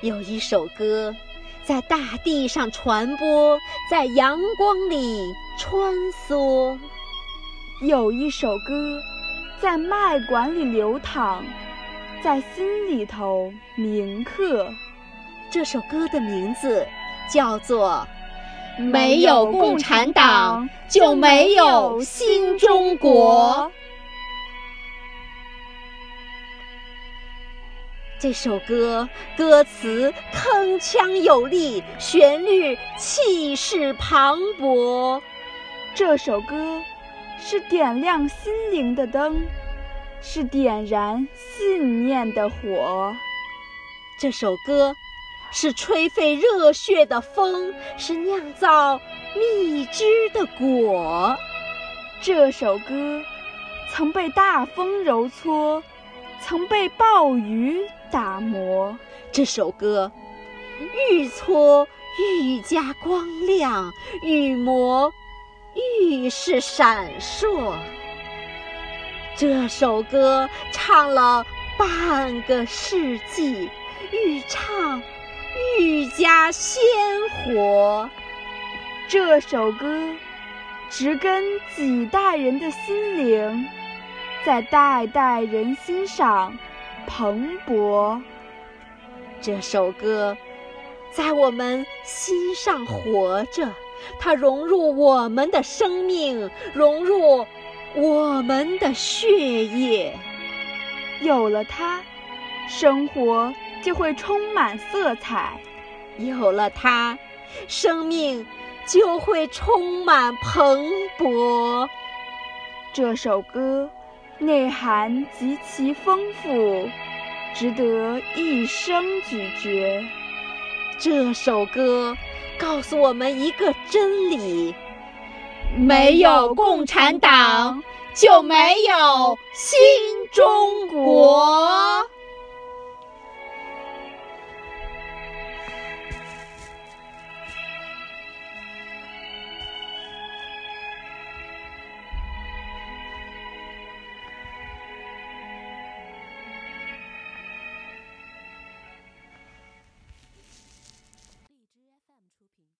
有一首歌，在大地上传播，在阳光里穿梭；有一首歌，在脉管里流淌，在心里头铭刻。这首歌的名字叫做《没有共产党就没有新中国》。这首歌歌词铿锵有力，旋律气势磅礴。这首歌是点亮心灵的灯，是点燃信念的火。这首歌是吹沸热血的风，是酿造蜜汁的果。这首歌曾被大风揉搓。曾被暴雨打磨，这首歌愈搓愈加光亮，愈磨愈是闪烁。这首歌唱了半个世纪，愈唱愈加鲜活。这首歌植根几代人的心灵。在代代人心上蓬勃，这首歌在我们心上活着，它融入我们的生命，融入我们的血液。有了它，生活就会充满色彩；有了它，生命就会充满蓬勃。这首歌。内涵极其丰富，值得一生咀嚼。这首歌告诉我们一个真理：没有共产党，就没有新中国。